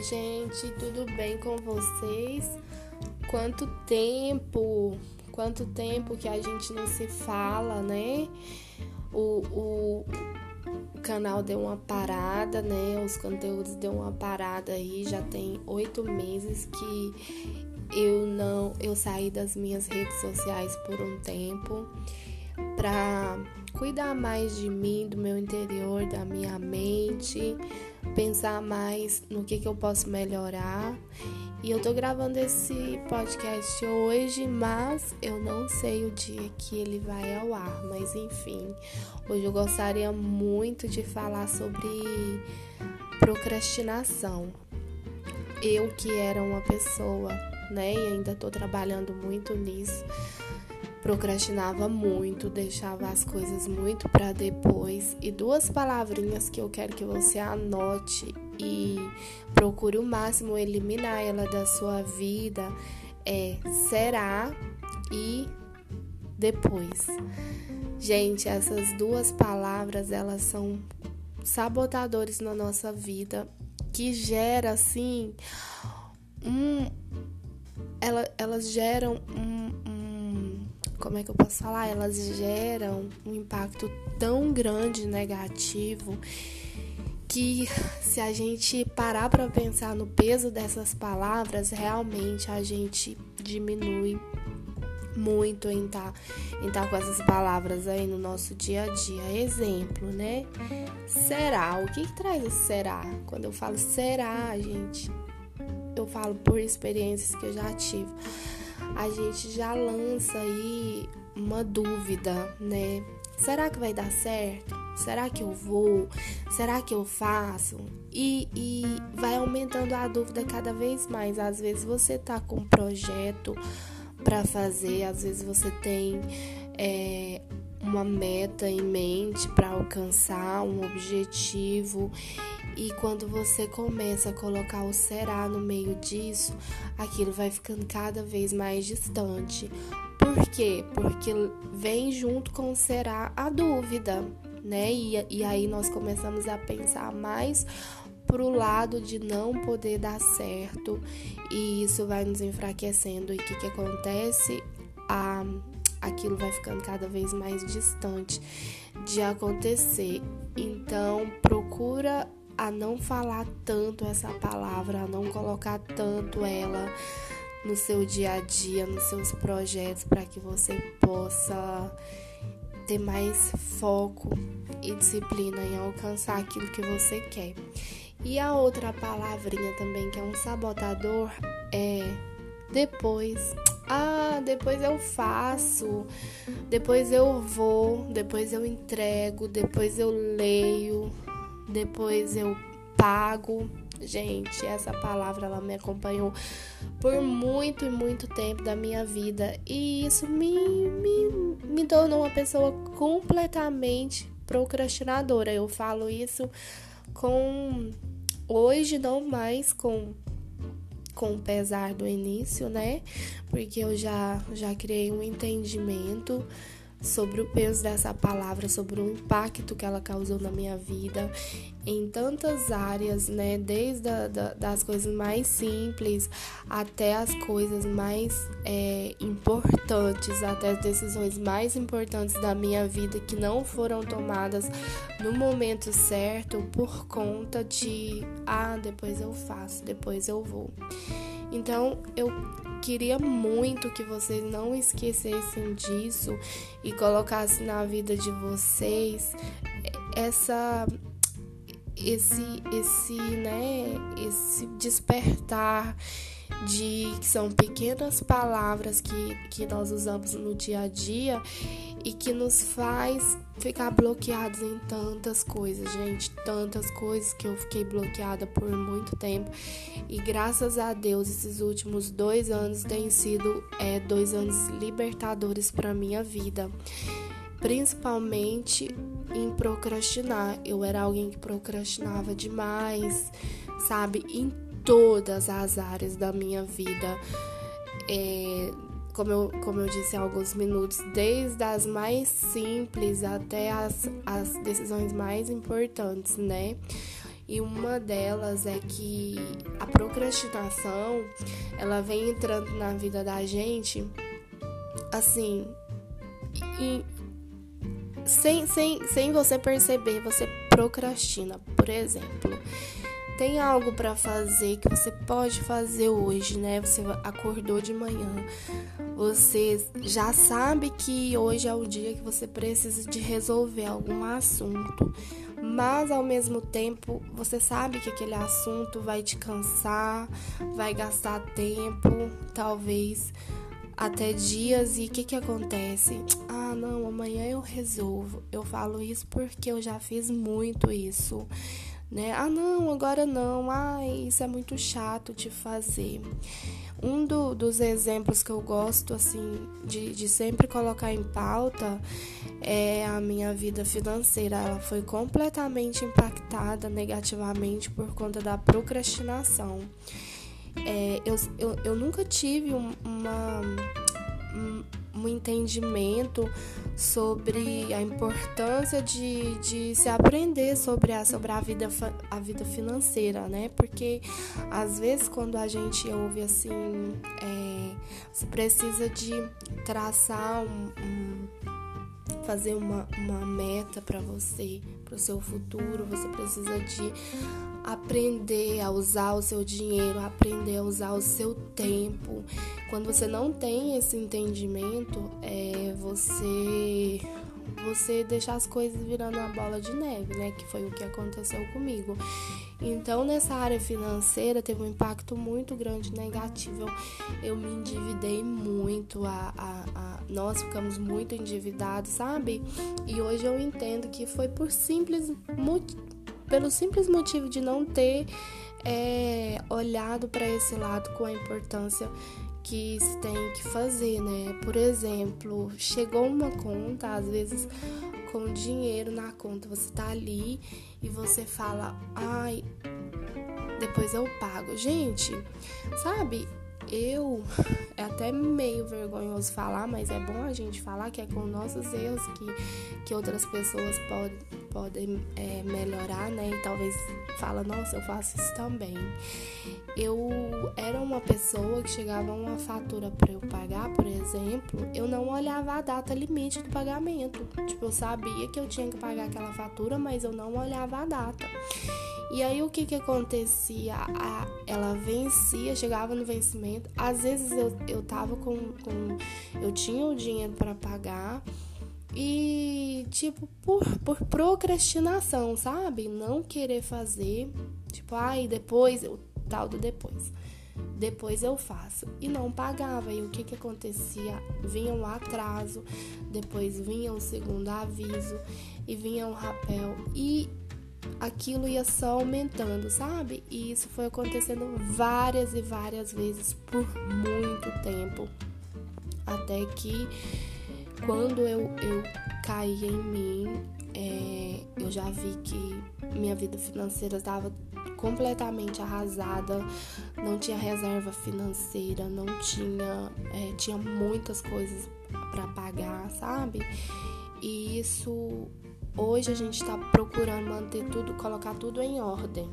Oi, gente, tudo bem com vocês? Quanto tempo, quanto tempo que a gente não se fala, né? O, o, o canal deu uma parada, né? Os conteúdos deu uma parada aí, já tem oito meses que eu não, eu saí das minhas redes sociais por um tempo para cuidar mais de mim, do meu interior, da minha mente, pensar mais no que, que eu posso melhorar. E eu tô gravando esse podcast hoje, mas eu não sei o dia que ele vai ao ar. Mas enfim, hoje eu gostaria muito de falar sobre procrastinação. Eu que era uma pessoa, né, e ainda tô trabalhando muito nisso procrastinava muito, deixava as coisas muito para depois. E duas palavrinhas que eu quero que você anote e procure o máximo eliminar ela da sua vida é será e depois. Gente, essas duas palavras, elas são sabotadores na nossa vida que gera assim um ela, elas geram um, como é que eu posso falar? Elas geram um impacto tão grande negativo que se a gente parar para pensar no peso dessas palavras, realmente a gente diminui muito em estar tá, em tá com essas palavras aí no nosso dia a dia. Exemplo, né? Será? O que, que traz esse será? Quando eu falo será, gente, eu falo por experiências que eu já tive a gente já lança aí uma dúvida, né? Será que vai dar certo? Será que eu vou? Será que eu faço? E, e vai aumentando a dúvida cada vez mais. Às vezes você tá com um projeto para fazer, às vezes você tem é, uma meta em mente para alcançar, um objetivo e quando você começa a colocar o será no meio disso, aquilo vai ficando cada vez mais distante. Por quê? Porque vem junto com o será a dúvida, né? E, e aí nós começamos a pensar mais pro lado de não poder dar certo e isso vai nos enfraquecendo. E o que, que acontece? A, aquilo vai ficando cada vez mais distante de acontecer. Então, procura a não falar tanto essa palavra, a não colocar tanto ela no seu dia a dia, nos seus projetos, para que você possa ter mais foco e disciplina em alcançar aquilo que você quer. E a outra palavrinha também que é um sabotador é depois. Ah, depois eu faço, depois eu vou, depois eu entrego, depois eu leio, depois eu pago. Gente, essa palavra ela me acompanhou por muito e muito tempo da minha vida e isso me, me, me tornou uma pessoa completamente procrastinadora. Eu falo isso com hoje não mais com com pesar do início, né? Porque eu já já criei um entendimento sobre o peso dessa palavra, sobre o impacto que ela causou na minha vida em tantas áreas, né? Desde a, da, das coisas mais simples até as coisas mais é, importantes, até as decisões mais importantes da minha vida que não foram tomadas no momento certo por conta de ah, depois eu faço, depois eu vou. Então eu queria muito que vocês não esquecessem disso e colocassem na vida de vocês essa esse esse né esse despertar de que são pequenas palavras que, que nós usamos no dia a dia e que nos faz ficar bloqueados em tantas coisas, gente, tantas coisas que eu fiquei bloqueada por muito tempo. E graças a Deus esses últimos dois anos têm sido é, dois anos libertadores para minha vida, principalmente em procrastinar. Eu era alguém que procrastinava demais, sabe, em todas as áreas da minha vida. É, como, eu, como eu disse há alguns minutos, desde as mais simples até as, as decisões mais importantes, né? E uma delas é que a procrastinação, ela vem entrando na vida da gente assim, e, sem, sem, sem você perceber, você procrastina. Por exemplo, tem algo para fazer que você pode fazer hoje, né? Você acordou de manhã, você já sabe que hoje é o dia que você precisa de resolver algum assunto, mas ao mesmo tempo você sabe que aquele assunto vai te cansar, vai gastar tempo, talvez até dias e o que que acontece? Ah, não, amanhã eu resolvo. Eu falo isso porque eu já fiz muito isso, né? Ah, não, agora não. Ah, isso é muito chato de fazer. Um do, dos exemplos que eu gosto, assim, de, de sempre colocar em pauta é a minha vida financeira. Ela foi completamente impactada negativamente por conta da procrastinação. É, eu, eu, eu nunca tive um, uma, um, um entendimento sobre a importância de, de se aprender sobre a, sobre a, vida, a vida financeira, né? Porque às vezes quando a gente ouve assim, é, você precisa de traçar um, um fazer uma, uma meta para você, para o seu futuro, você precisa de aprender a usar o seu dinheiro, aprender a usar o seu tempo. Quando você não tem esse entendimento, é você você deixar as coisas virando uma bola de neve, né? Que foi o que aconteceu comigo. Então, nessa área financeira, teve um impacto muito grande negativo. Eu, me endividei muito, a, a, a, nós ficamos muito endividados, sabe? E hoje eu entendo que foi por simples pelo simples motivo de não ter é, olhado para esse lado com a importância que se tem que fazer, né? Por exemplo, chegou uma conta, às vezes com dinheiro na conta, você tá ali e você fala, ai, depois eu pago. Gente, sabe? Eu, é até meio vergonhoso falar, mas é bom a gente falar que é com nossos erros que, que outras pessoas podem, podem é, melhorar, né? E talvez fala, nossa, eu faço isso também. Eu era uma pessoa que chegava uma fatura para eu pagar, por exemplo, eu não olhava a data limite do pagamento. Tipo, eu sabia que eu tinha que pagar aquela fatura, mas eu não olhava a data. E aí o que que acontecia? A, ela vencia, chegava no vencimento. Às vezes eu, eu tava com, com eu tinha o dinheiro para pagar e tipo por, por procrastinação, sabe? Não querer fazer, tipo, ai, depois, o tal do depois. Depois eu faço. E não pagava. E o que que acontecia? Vinha um atraso, depois vinha um segundo aviso e vinha um rapel. E aquilo ia só aumentando, sabe? E isso foi acontecendo várias e várias vezes por muito tempo. Até que quando eu, eu caí em mim, é, eu já vi que minha vida financeira estava completamente arrasada, não tinha reserva financeira, não tinha, é, tinha muitas coisas para pagar, sabe? E isso Hoje a gente está procurando manter tudo, colocar tudo em ordem.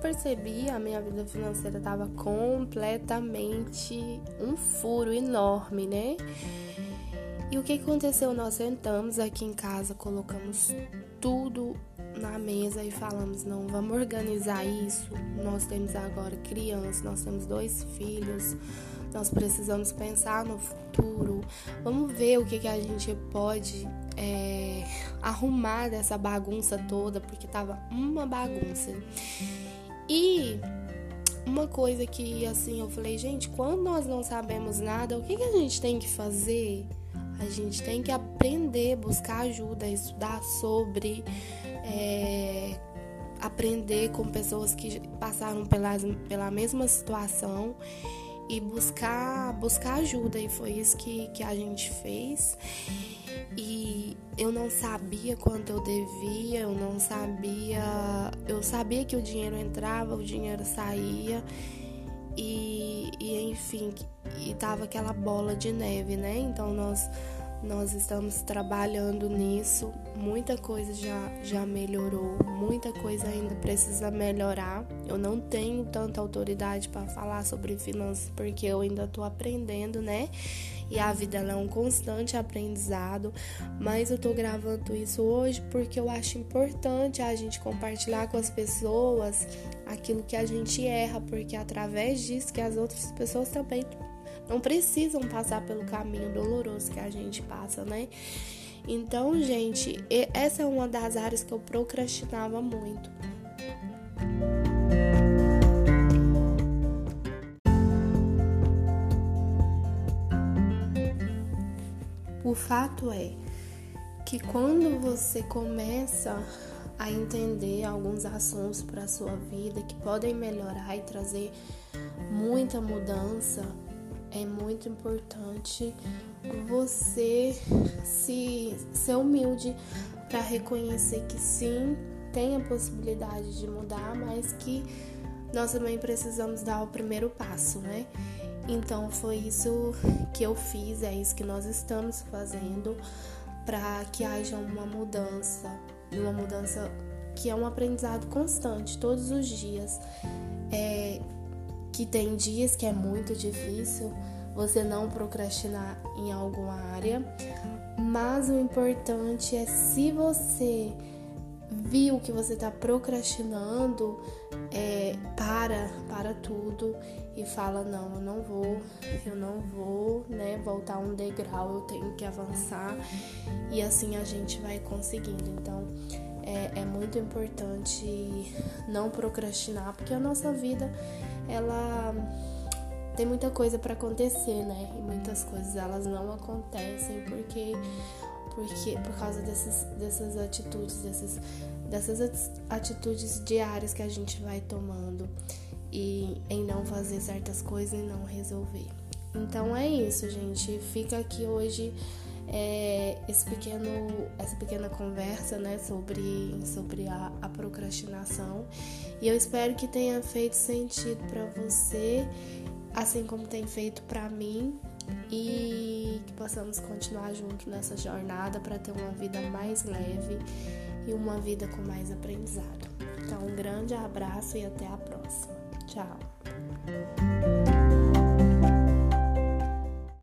Percebi, a minha vida financeira estava completamente um furo enorme, né? E o que aconteceu? Nós sentamos aqui em casa, colocamos tudo na mesa e falamos: não, vamos organizar isso. Nós temos agora crianças, nós temos dois filhos, nós precisamos pensar no futuro. Vamos ver o que, que a gente pode é, arrumar dessa bagunça toda, porque tava uma bagunça. E uma coisa que assim eu falei, gente, quando nós não sabemos nada, o que, que a gente tem que fazer? A gente tem que aprender, buscar ajuda, estudar sobre é, aprender com pessoas que passaram pelas, pela mesma situação e buscar, buscar ajuda. E foi isso que, que a gente fez. E eu não sabia quanto eu devia, eu não sabia. Eu sabia que o dinheiro entrava, o dinheiro saía. e, e enfim, e tava aquela bola de neve, né? Então nós nós estamos trabalhando nisso, muita coisa já, já melhorou, muita coisa ainda precisa melhorar. Eu não tenho tanta autoridade para falar sobre finanças porque eu ainda estou aprendendo, né? E a vida é um constante aprendizado, mas eu estou gravando isso hoje porque eu acho importante a gente compartilhar com as pessoas aquilo que a gente erra, porque através disso que as outras pessoas também não precisam passar pelo caminho doloroso que a gente passa, né? Então, gente, essa é uma das áreas que eu procrastinava muito. O fato é que quando você começa a entender alguns assuntos para sua vida que podem melhorar e trazer muita mudança, é muito importante você se ser humilde para reconhecer que sim, tem a possibilidade de mudar, mas que nós também precisamos dar o primeiro passo, né? Então foi isso que eu fiz, é isso que nós estamos fazendo para que haja uma mudança, uma mudança que é um aprendizado constante, todos os dias. É, que tem dias que é muito difícil você não procrastinar em alguma área, mas o importante é se você viu que você está procrastinando, é, para, para tudo e fala não, eu não vou, eu não vou, né, voltar um degrau, eu tenho que avançar e assim a gente vai conseguindo. Então é, é muito importante não procrastinar, porque a nossa vida ela tem muita coisa para acontecer, né? E muitas coisas elas não acontecem porque porque por causa dessas, dessas atitudes, dessas, dessas atitudes diárias que a gente vai tomando e em não fazer certas coisas e não resolver. Então é isso, gente. Fica aqui hoje é, esse pequeno, essa pequena conversa né, sobre, sobre a, a procrastinação. E eu espero que tenha feito sentido para você, assim como tem feito para mim, e que possamos continuar junto nessa jornada para ter uma vida mais leve e uma vida com mais aprendizado. Então, um grande abraço e até a próxima. Tchau!